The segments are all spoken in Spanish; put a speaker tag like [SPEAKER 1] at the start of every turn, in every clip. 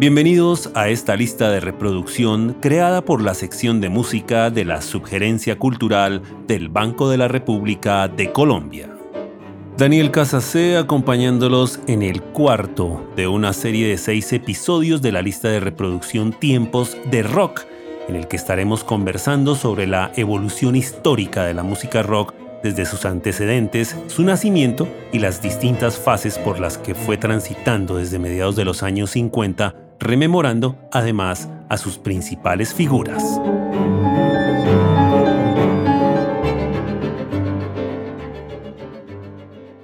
[SPEAKER 1] Bienvenidos a esta lista de reproducción creada por la sección de música de la Subgerencia Cultural del Banco de la República de Colombia. Daniel Casacé acompañándolos en el cuarto de una serie de seis episodios de la lista de reproducción Tiempos de Rock, en el que estaremos conversando sobre la evolución histórica de la música rock desde sus antecedentes, su nacimiento y las distintas fases por las que fue transitando desde mediados de los años 50 rememorando además a sus principales figuras.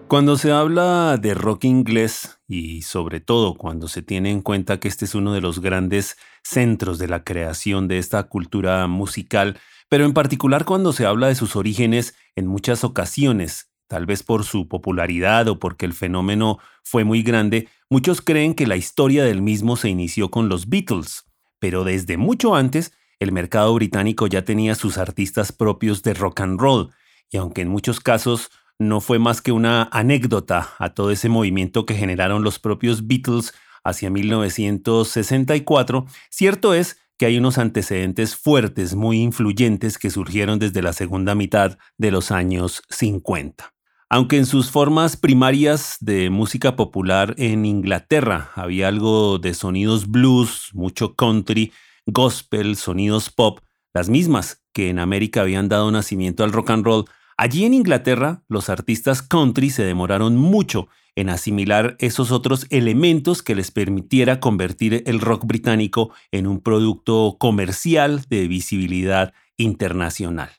[SPEAKER 1] Cuando se habla de rock inglés y sobre todo cuando se tiene en cuenta que este es uno de los grandes centros de la creación de esta cultura musical, pero en particular cuando se habla de sus orígenes en muchas ocasiones tal vez por su popularidad o porque el fenómeno fue muy grande, muchos creen que la historia del mismo se inició con los Beatles, pero desde mucho antes el mercado británico ya tenía sus artistas propios de rock and roll, y aunque en muchos casos no fue más que una anécdota a todo ese movimiento que generaron los propios Beatles hacia 1964, cierto es que hay unos antecedentes fuertes, muy influyentes, que surgieron desde la segunda mitad de los años 50. Aunque en sus formas primarias de música popular en Inglaterra había algo de sonidos blues, mucho country, gospel, sonidos pop, las mismas que en América habían dado nacimiento al rock and roll, allí en Inglaterra los artistas country se demoraron mucho en asimilar esos otros elementos que les permitiera convertir el rock británico en un producto comercial de visibilidad internacional.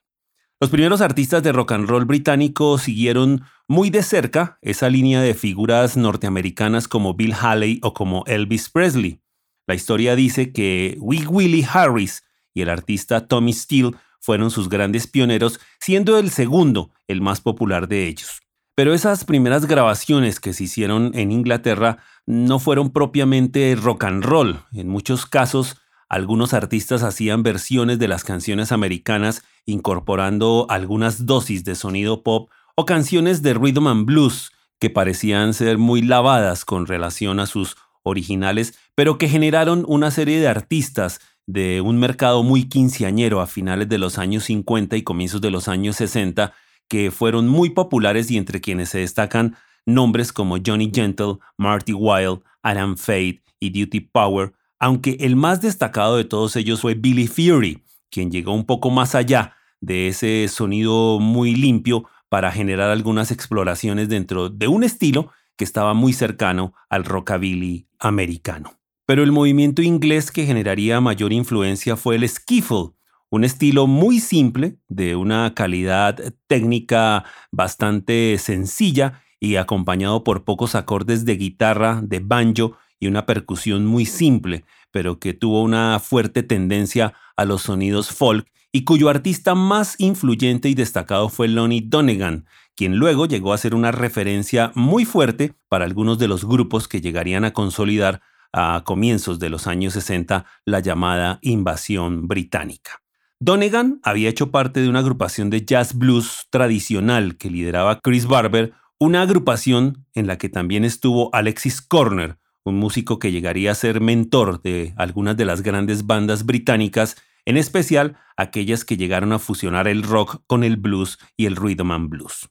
[SPEAKER 1] Los primeros artistas de rock and roll británico siguieron muy de cerca esa línea de figuras norteamericanas como Bill Haley o como Elvis Presley. La historia dice que Wee Willie Harris y el artista Tommy Steele fueron sus grandes pioneros, siendo el segundo el más popular de ellos. Pero esas primeras grabaciones que se hicieron en Inglaterra no fueron propiamente rock and roll. En muchos casos algunos artistas hacían versiones de las canciones americanas incorporando algunas dosis de sonido pop o canciones de rhythm and blues que parecían ser muy lavadas con relación a sus originales, pero que generaron una serie de artistas de un mercado muy quinceañero a finales de los años 50 y comienzos de los años 60 que fueron muy populares y entre quienes se destacan nombres como Johnny Gentle, Marty Wilde, Adam Fade y Duty Power, aunque el más destacado de todos ellos fue Billy Fury, quien llegó un poco más allá de ese sonido muy limpio para generar algunas exploraciones dentro de un estilo que estaba muy cercano al rockabilly americano. Pero el movimiento inglés que generaría mayor influencia fue el skiffle, un estilo muy simple, de una calidad técnica bastante sencilla y acompañado por pocos acordes de guitarra, de banjo y una percusión muy simple, pero que tuvo una fuerte tendencia a los sonidos folk y cuyo artista más influyente y destacado fue Lonnie Donegan, quien luego llegó a ser una referencia muy fuerte para algunos de los grupos que llegarían a consolidar a comienzos de los años 60 la llamada invasión británica. Donegan había hecho parte de una agrupación de jazz blues tradicional que lideraba Chris Barber, una agrupación en la que también estuvo Alexis Corner, un músico que llegaría a ser mentor de algunas de las grandes bandas británicas, en especial aquellas que llegaron a fusionar el rock con el blues y el rhythm blues.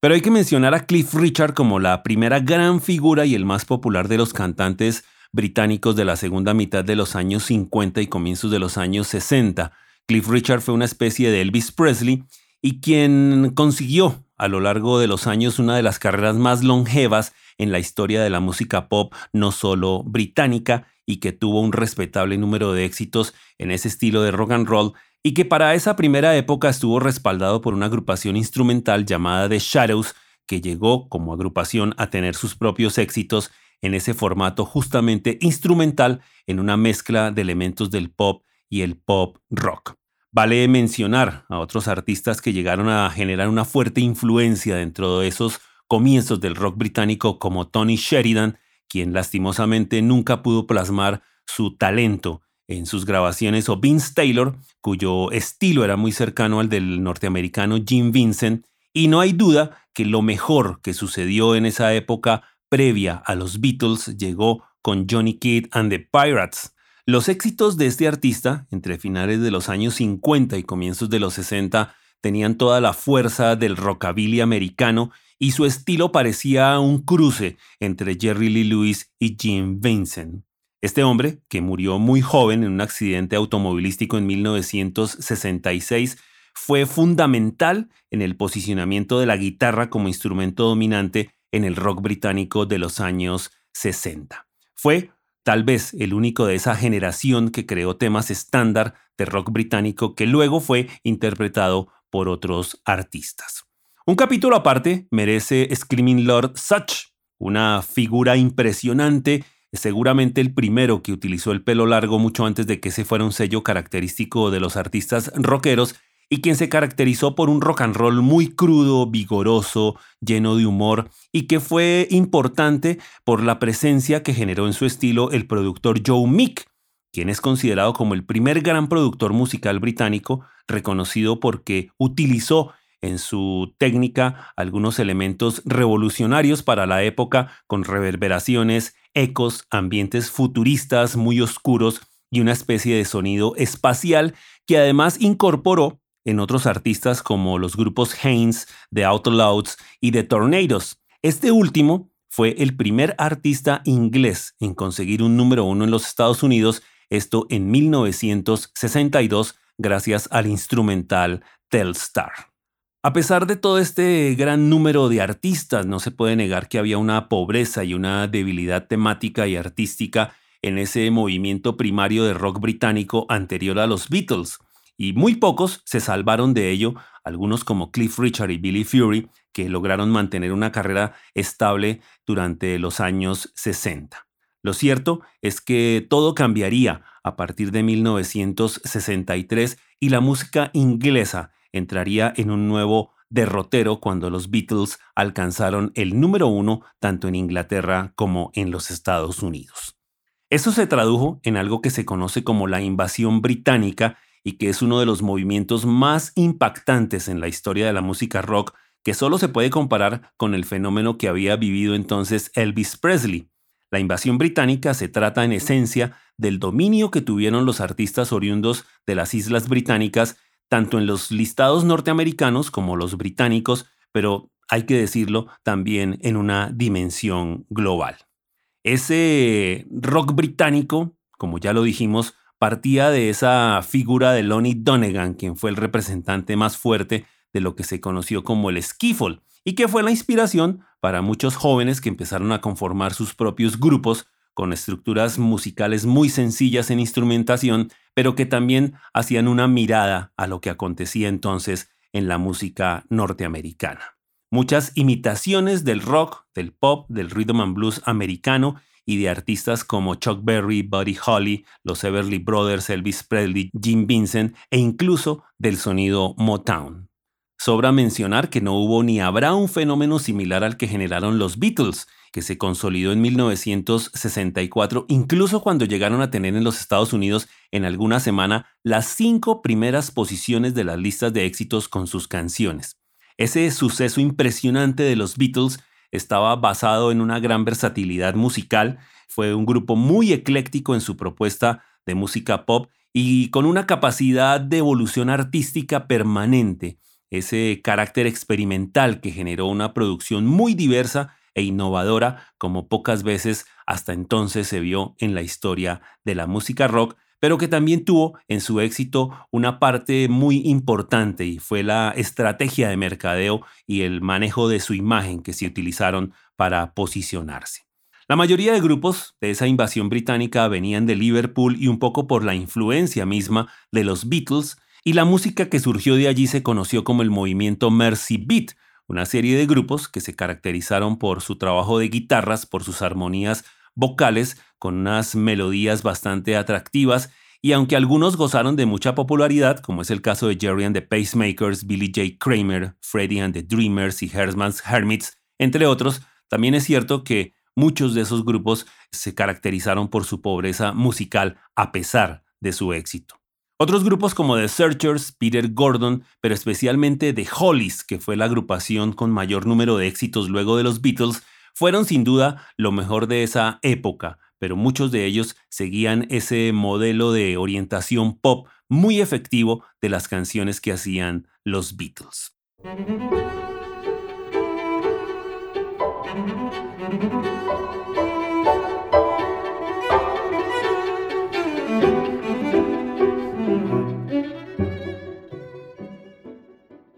[SPEAKER 1] Pero hay que mencionar a Cliff Richard como la primera gran figura y el más popular de los cantantes británicos de la segunda mitad de los años 50 y comienzos de los años 60. Cliff Richard fue una especie de Elvis Presley y quien consiguió a lo largo de los años una de las carreras más longevas en la historia de la música pop, no solo británica, y que tuvo un respetable número de éxitos en ese estilo de rock and roll, y que para esa primera época estuvo respaldado por una agrupación instrumental llamada The Shadows, que llegó como agrupación a tener sus propios éxitos en ese formato justamente instrumental en una mezcla de elementos del pop y el pop rock. Vale mencionar a otros artistas que llegaron a generar una fuerte influencia dentro de esos comienzos del rock británico como Tony Sheridan, quien lastimosamente nunca pudo plasmar su talento en sus grabaciones, o Vince Taylor, cuyo estilo era muy cercano al del norteamericano Jim Vincent, y no hay duda que lo mejor que sucedió en esa época previa a los Beatles llegó con Johnny Kidd and the Pirates. Los éxitos de este artista, entre finales de los años 50 y comienzos de los 60, tenían toda la fuerza del rockabilly americano y su estilo parecía un cruce entre Jerry Lee Lewis y Jim Vincent. Este hombre, que murió muy joven en un accidente automovilístico en 1966, fue fundamental en el posicionamiento de la guitarra como instrumento dominante en el rock británico de los años 60. Fue tal vez el único de esa generación que creó temas estándar de rock británico que luego fue interpretado por otros artistas. Un capítulo aparte merece Screaming Lord Such, una figura impresionante seguramente el primero que utilizó el pelo largo mucho antes de que ese fuera un sello característico de los artistas rockeros y quien se caracterizó por un rock and roll muy crudo, vigoroso, lleno de humor y que fue importante por la presencia que generó en su estilo el productor Joe Meek, quien es considerado como el primer gran productor musical británico, reconocido porque utilizó en su técnica algunos elementos revolucionarios para la época con reverberaciones, ecos, ambientes futuristas muy oscuros y una especie de sonido espacial que además incorporó en otros artistas como los grupos Haynes, The Outlaws y The Tornadoes. Este último fue el primer artista inglés en conseguir un número uno en los Estados Unidos, esto en 1962 gracias al instrumental Telstar. A pesar de todo este gran número de artistas, no se puede negar que había una pobreza y una debilidad temática y artística en ese movimiento primario de rock británico anterior a los Beatles, y muy pocos se salvaron de ello, algunos como Cliff Richard y Billy Fury, que lograron mantener una carrera estable durante los años 60. Lo cierto es que todo cambiaría a partir de 1963 y la música inglesa entraría en un nuevo derrotero cuando los Beatles alcanzaron el número uno tanto en Inglaterra como en los Estados Unidos. Eso se tradujo en algo que se conoce como la invasión británica y que es uno de los movimientos más impactantes en la historia de la música rock que solo se puede comparar con el fenómeno que había vivido entonces Elvis Presley. La invasión británica se trata en esencia del dominio que tuvieron los artistas oriundos de las Islas Británicas tanto en los listados norteamericanos como los británicos, pero hay que decirlo también en una dimensión global. Ese rock británico, como ya lo dijimos, partía de esa figura de Lonnie Donegan, quien fue el representante más fuerte de lo que se conoció como el skiffle, y que fue la inspiración para muchos jóvenes que empezaron a conformar sus propios grupos con estructuras musicales muy sencillas en instrumentación, pero que también hacían una mirada a lo que acontecía entonces en la música norteamericana. Muchas imitaciones del rock, del pop, del rhythm and blues americano y de artistas como Chuck Berry, Buddy Holly, los Everly Brothers, Elvis Presley, Jim Vincent e incluso del sonido Motown. Sobra mencionar que no hubo ni habrá un fenómeno similar al que generaron los Beatles, que se consolidó en 1964, incluso cuando llegaron a tener en los Estados Unidos en alguna semana las cinco primeras posiciones de las listas de éxitos con sus canciones. Ese suceso impresionante de los Beatles estaba basado en una gran versatilidad musical, fue un grupo muy ecléctico en su propuesta de música pop y con una capacidad de evolución artística permanente, ese carácter experimental que generó una producción muy diversa e innovadora como pocas veces hasta entonces se vio en la historia de la música rock, pero que también tuvo en su éxito una parte muy importante y fue la estrategia de mercadeo y el manejo de su imagen que se utilizaron para posicionarse. La mayoría de grupos de esa invasión británica venían de Liverpool y un poco por la influencia misma de los Beatles, y la música que surgió de allí se conoció como el movimiento Mercy Beat, una serie de grupos que se caracterizaron por su trabajo de guitarras, por sus armonías vocales, con unas melodías bastante atractivas, y aunque algunos gozaron de mucha popularidad, como es el caso de Jerry and the Pacemakers, Billy J. Kramer, Freddie and the Dreamers y Herman's Hermits, entre otros, también es cierto que muchos de esos grupos se caracterizaron por su pobreza musical a pesar de su éxito. Otros grupos como The Searchers, Peter Gordon, pero especialmente The Hollies, que fue la agrupación con mayor número de éxitos luego de los Beatles, fueron sin duda lo mejor de esa época, pero muchos de ellos seguían ese modelo de orientación pop muy efectivo de las canciones que hacían los Beatles.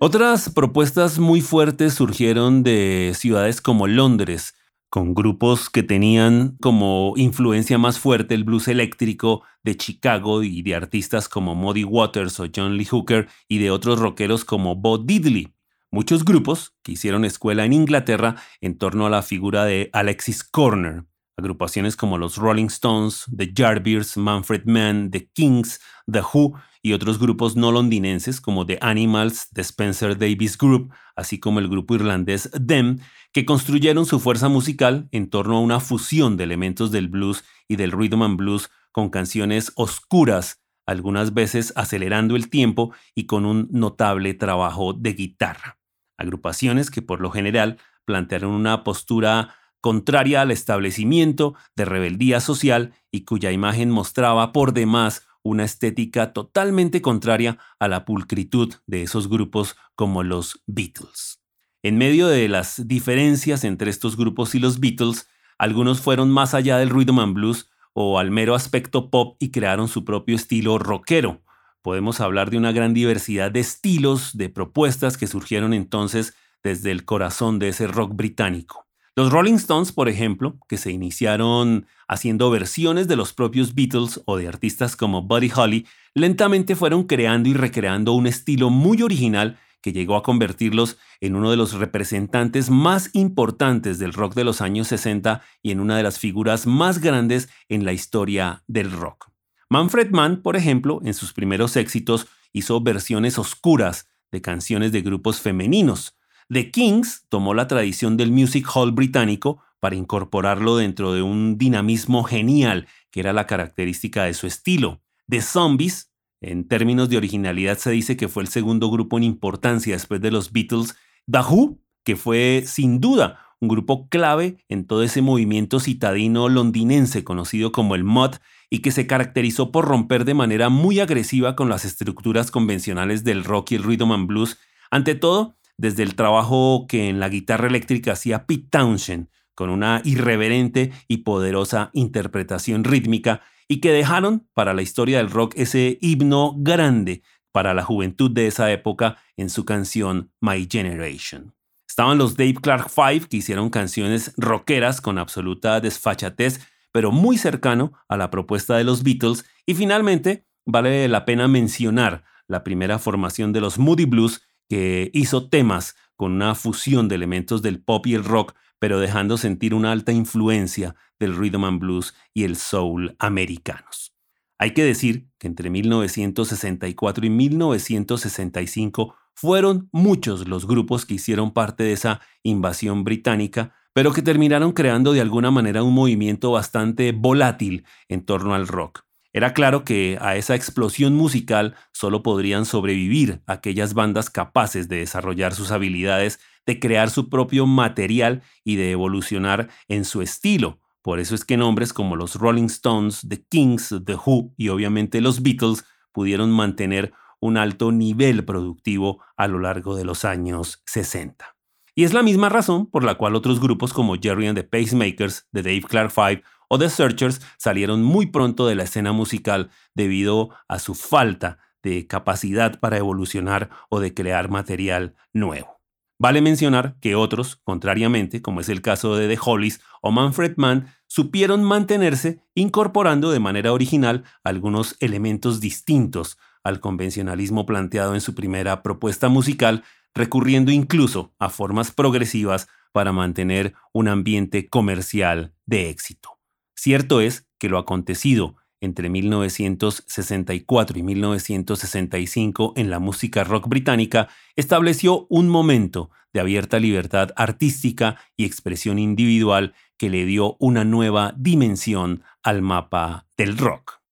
[SPEAKER 1] Otras propuestas muy fuertes surgieron de ciudades como Londres, con grupos que tenían como influencia más fuerte el blues eléctrico de Chicago y de artistas como Muddy Waters o John Lee Hooker y de otros rockeros como Bo Diddley. Muchos grupos que hicieron escuela en Inglaterra en torno a la figura de Alexis Corner. Agrupaciones como los Rolling Stones, The Yardbirds, Manfred Mann, The Kings, The Who y otros grupos no londinenses como The Animals, The Spencer Davis Group, así como el grupo irlandés Them, que construyeron su fuerza musical en torno a una fusión de elementos del blues y del rhythm and blues con canciones oscuras, algunas veces acelerando el tiempo y con un notable trabajo de guitarra. Agrupaciones que por lo general plantearon una postura contraria al establecimiento de rebeldía social y cuya imagen mostraba por demás una estética totalmente contraria a la pulcritud de esos grupos como los Beatles. En medio de las diferencias entre estos grupos y los Beatles, algunos fueron más allá del rhythm and blues o al mero aspecto pop y crearon su propio estilo rockero. Podemos hablar de una gran diversidad de estilos, de propuestas que surgieron entonces desde el corazón de ese rock británico. Los Rolling Stones, por ejemplo, que se iniciaron haciendo versiones de los propios Beatles o de artistas como Buddy Holly, lentamente fueron creando y recreando un estilo muy original que llegó a convertirlos en uno de los representantes más importantes del rock de los años 60 y en una de las figuras más grandes en la historia del rock. Manfred Mann, por ejemplo, en sus primeros éxitos hizo versiones oscuras de canciones de grupos femeninos, The Kings tomó la tradición del music hall británico para incorporarlo dentro de un dinamismo genial que era la característica de su estilo. The Zombies, en términos de originalidad se dice que fue el segundo grupo en importancia después de los Beatles. The Who, que fue sin duda un grupo clave en todo ese movimiento citadino londinense conocido como el mod y que se caracterizó por romper de manera muy agresiva con las estructuras convencionales del rock y el rhythm and blues, ante todo desde el trabajo que en la guitarra eléctrica hacía Pete Townshend, con una irreverente y poderosa interpretación rítmica, y que dejaron para la historia del rock ese himno grande para la juventud de esa época en su canción My Generation. Estaban los Dave Clark Five, que hicieron canciones rockeras con absoluta desfachatez, pero muy cercano a la propuesta de los Beatles, y finalmente vale la pena mencionar la primera formación de los Moody Blues, que hizo temas con una fusión de elementos del pop y el rock, pero dejando sentir una alta influencia del rhythm and blues y el soul americanos. Hay que decir que entre 1964 y 1965 fueron muchos los grupos que hicieron parte de esa invasión británica, pero que terminaron creando de alguna manera un movimiento bastante volátil en torno al rock. Era claro que a esa explosión musical solo podrían sobrevivir aquellas bandas capaces de desarrollar sus habilidades, de crear su propio material y de evolucionar en su estilo. Por eso es que nombres como los Rolling Stones, The Kings, The Who y obviamente los Beatles pudieron mantener un alto nivel productivo a lo largo de los años 60. Y es la misma razón por la cual otros grupos como Jerry and the Pacemakers, The Dave Clark Five o The Searchers salieron muy pronto de la escena musical debido a su falta de capacidad para evolucionar o de crear material nuevo. Vale mencionar que otros, contrariamente, como es el caso de The Hollies o Manfred Mann, supieron mantenerse incorporando de manera original algunos elementos distintos al convencionalismo planteado en su primera propuesta musical, recurriendo incluso a formas progresivas para mantener un ambiente comercial de éxito. Cierto es que lo acontecido entre 1964 y 1965 en la música rock británica estableció un momento de abierta libertad artística y expresión individual que le dio una nueva dimensión al mapa del rock.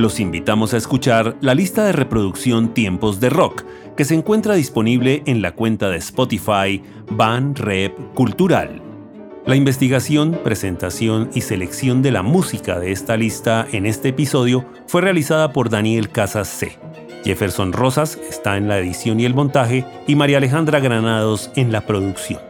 [SPEAKER 1] Los invitamos a escuchar la lista de reproducción Tiempos de Rock, que se encuentra disponible en la cuenta de Spotify Van Rep Cultural. La investigación, presentación y selección de la música de esta lista en este episodio fue realizada por Daniel Casas C. Jefferson Rosas está en la edición y el montaje y María Alejandra Granados en la producción.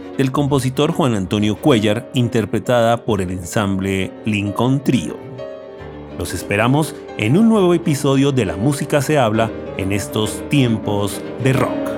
[SPEAKER 1] del compositor Juan Antonio Cuellar, interpretada por el ensamble Lincoln Trio. Los esperamos en un nuevo episodio de La Música se habla en estos tiempos de rock.